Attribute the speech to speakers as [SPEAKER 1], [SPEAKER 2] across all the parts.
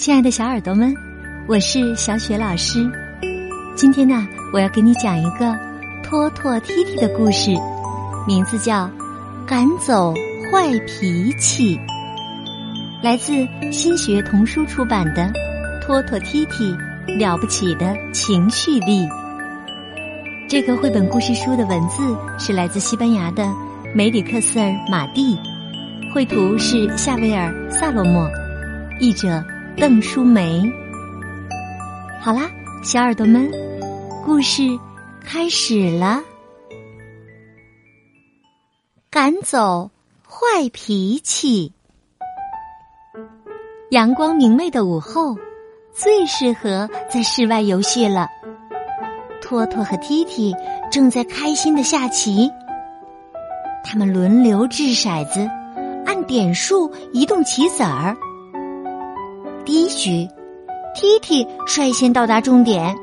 [SPEAKER 1] 亲爱的小耳朵们，我是小雪老师。今天呢，我要给你讲一个托托踢踢的故事，名字叫《赶走坏脾气》，来自新学童书出版的《托托踢踢了不起的情绪力》。这个绘本故事书的文字是来自西班牙的梅里克斯尔马蒂，绘图是夏威尔萨洛莫，译者邓淑梅。好啦，小耳朵们，故事开始了。赶走坏脾气。阳光明媚的午后，最适合在室外游戏了。托托和踢踢正在开心的下棋，他们轮流掷骰子，按点数移动棋子儿。第一局，踢踢率先到达终点，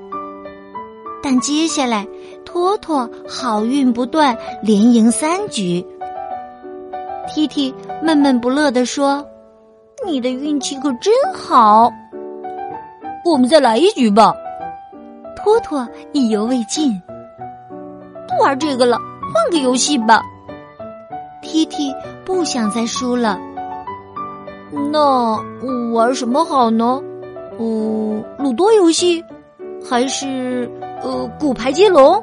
[SPEAKER 1] 但接下来托托好运不断，连赢三局。踢踢闷闷不乐地说：“你的运气可真好。”
[SPEAKER 2] 我们再来一局吧。
[SPEAKER 1] 托托意犹未尽，
[SPEAKER 2] 不玩这个了，换个游戏吧。
[SPEAKER 1] 踢踢不想再输了，
[SPEAKER 2] 那玩什么好呢？嗯，鲁多游戏，还是呃骨牌接龙？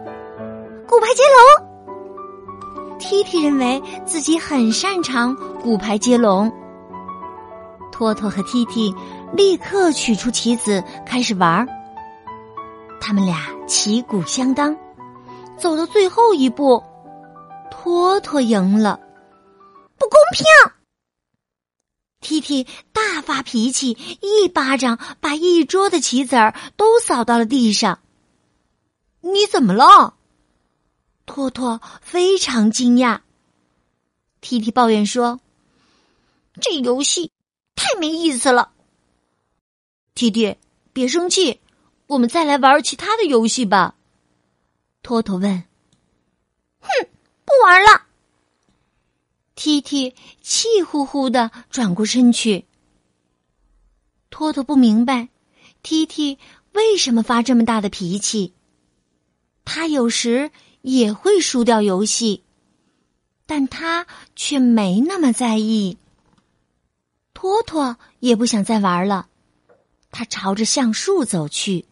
[SPEAKER 1] 骨牌接龙。踢踢认为自己很擅长骨牌接龙。托托和踢踢立刻取出棋子开始玩儿。他们俩旗鼓相当，走到最后一步，托托赢了，
[SPEAKER 2] 不公平！
[SPEAKER 1] 踢踢大发脾气，一巴掌把一桌的棋子儿都扫到了地上。
[SPEAKER 2] 你怎么了？
[SPEAKER 1] 托托非常惊讶。踢踢抱怨说：“
[SPEAKER 2] 这游戏太没意思了。”
[SPEAKER 1] 踢踢，别生气。我们再来玩其他的游戏吧。托托问。
[SPEAKER 2] 哼，不玩了。
[SPEAKER 1] 踢踢气呼呼的转过身去。托托不明白，踢踢为什么发这么大的脾气。他有时也会输掉游戏，但他却没那么在意。托托也不想再玩了，他朝着橡树走去。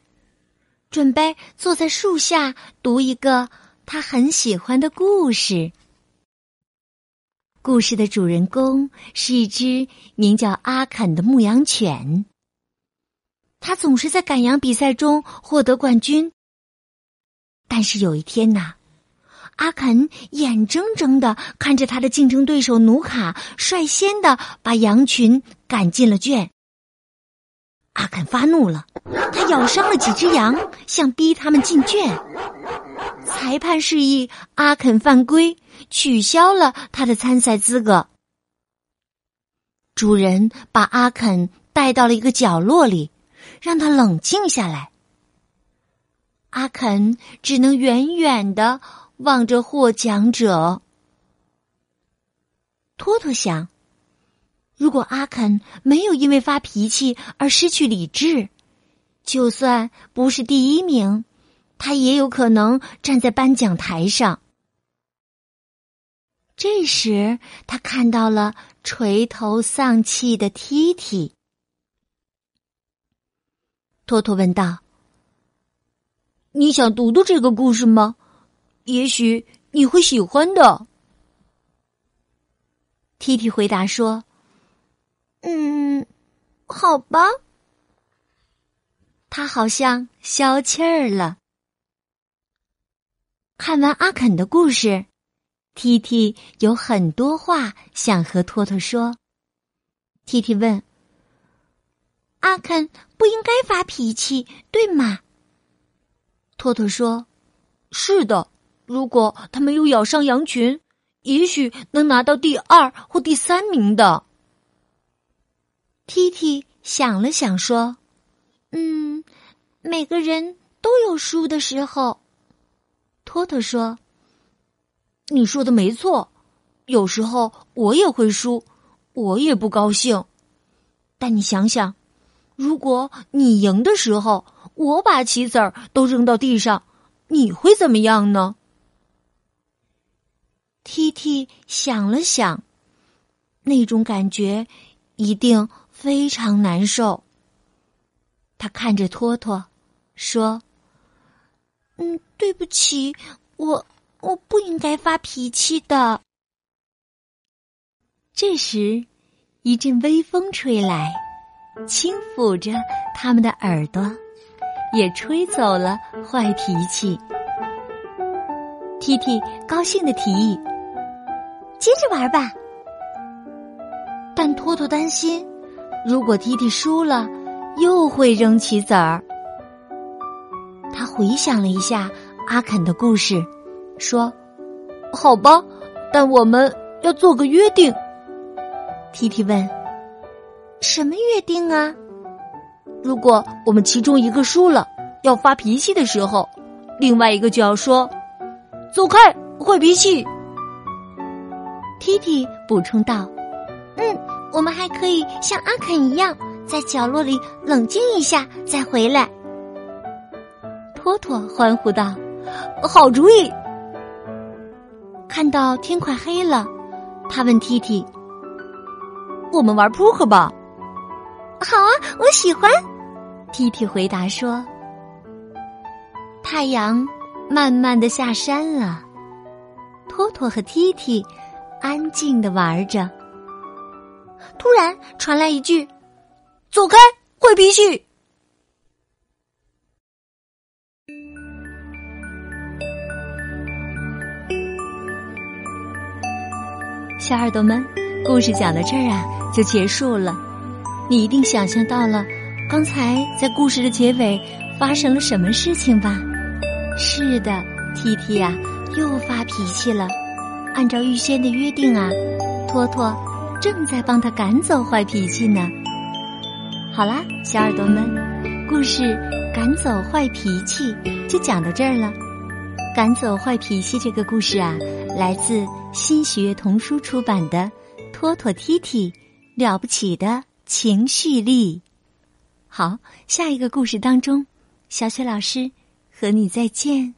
[SPEAKER 1] 准备坐在树下读一个他很喜欢的故事。故事的主人公是一只名叫阿肯的牧羊犬。他总是在赶羊比赛中获得冠军。但是有一天呐，阿肯眼睁睁的看着他的竞争对手努卡率先的把羊群赶进了圈。阿肯发怒了，他咬伤了几只羊，想逼他们进圈。裁判示意阿肯犯规，取消了他的参赛资格。主人把阿肯带到了一个角落里，让他冷静下来。阿肯只能远远的望着获奖者。托托想。如果阿肯没有因为发脾气而失去理智，就算不是第一名，他也有可能站在颁奖台上。这时，他看到了垂头丧气的踢踢。托托问道：“
[SPEAKER 2] 你想读读这个故事吗？也许你会喜欢的。”
[SPEAKER 1] 踢踢回答说。
[SPEAKER 2] 嗯，好吧。
[SPEAKER 1] 他好像消气儿了。看完阿肯的故事，T T 有很多话想和托托说。T T 问：“
[SPEAKER 3] 阿肯不应该发脾气，对吗？”
[SPEAKER 2] 托托说：“是的，如果他没有咬伤羊群，也许能拿到第二或第三名的。”
[SPEAKER 1] T T 想了想说：“
[SPEAKER 3] 嗯，每个人都有输的时候。”
[SPEAKER 1] 托托说：“
[SPEAKER 2] 你说的没错，有时候我也会输，我也不高兴。但你想想，如果你赢的时候，我把棋子儿都扔到地上，你会怎么样呢
[SPEAKER 1] ？T T 想了想，那种感觉一定非常难受。他看着托托，说：“嗯，对不起，我我不应该发脾气的。”这时，一阵微风吹来。轻抚着他们的耳朵，也吹走了坏脾气。T T 高兴的提议：“接着玩吧。”但托托担心，如果 T T 输了，又会扔棋子儿。他回想了一下阿肯的故事，说：“
[SPEAKER 2] 好吧，但我们要做个约定。
[SPEAKER 1] 提提问。什么约定啊？
[SPEAKER 2] 如果我们其中一个输了，要发脾气的时候，另外一个就要说：“走开，坏脾气。
[SPEAKER 1] 提提补充道：“嗯，我们还可以像阿肯一样，在角落里冷静一下再回来。”托托欢呼道：“
[SPEAKER 2] 好主意！”
[SPEAKER 1] 看到天快黑了，他问 T T：“
[SPEAKER 2] 我们玩扑克吧？”
[SPEAKER 3] 好啊，我喜欢。
[SPEAKER 1] T T 回答说：“太阳慢慢的下山了，托托和 T T 安静的玩着。
[SPEAKER 3] 突然传来一句：‘
[SPEAKER 2] 走开，坏脾气！’
[SPEAKER 1] 小耳朵们，故事讲到这儿啊，就结束了。”你一定想象到了，刚才在故事的结尾发生了什么事情吧？是的，T T 啊，又发脾气了。按照预先的约定啊，托托正在帮他赶走坏脾气呢。好啦，小耳朵们，故事《赶走坏脾气》就讲到这儿了。赶走坏脾气这个故事啊，来自新学童书出版的《托托踢踢了不起的》。情绪力，好，下一个故事当中，小雪老师和你再见。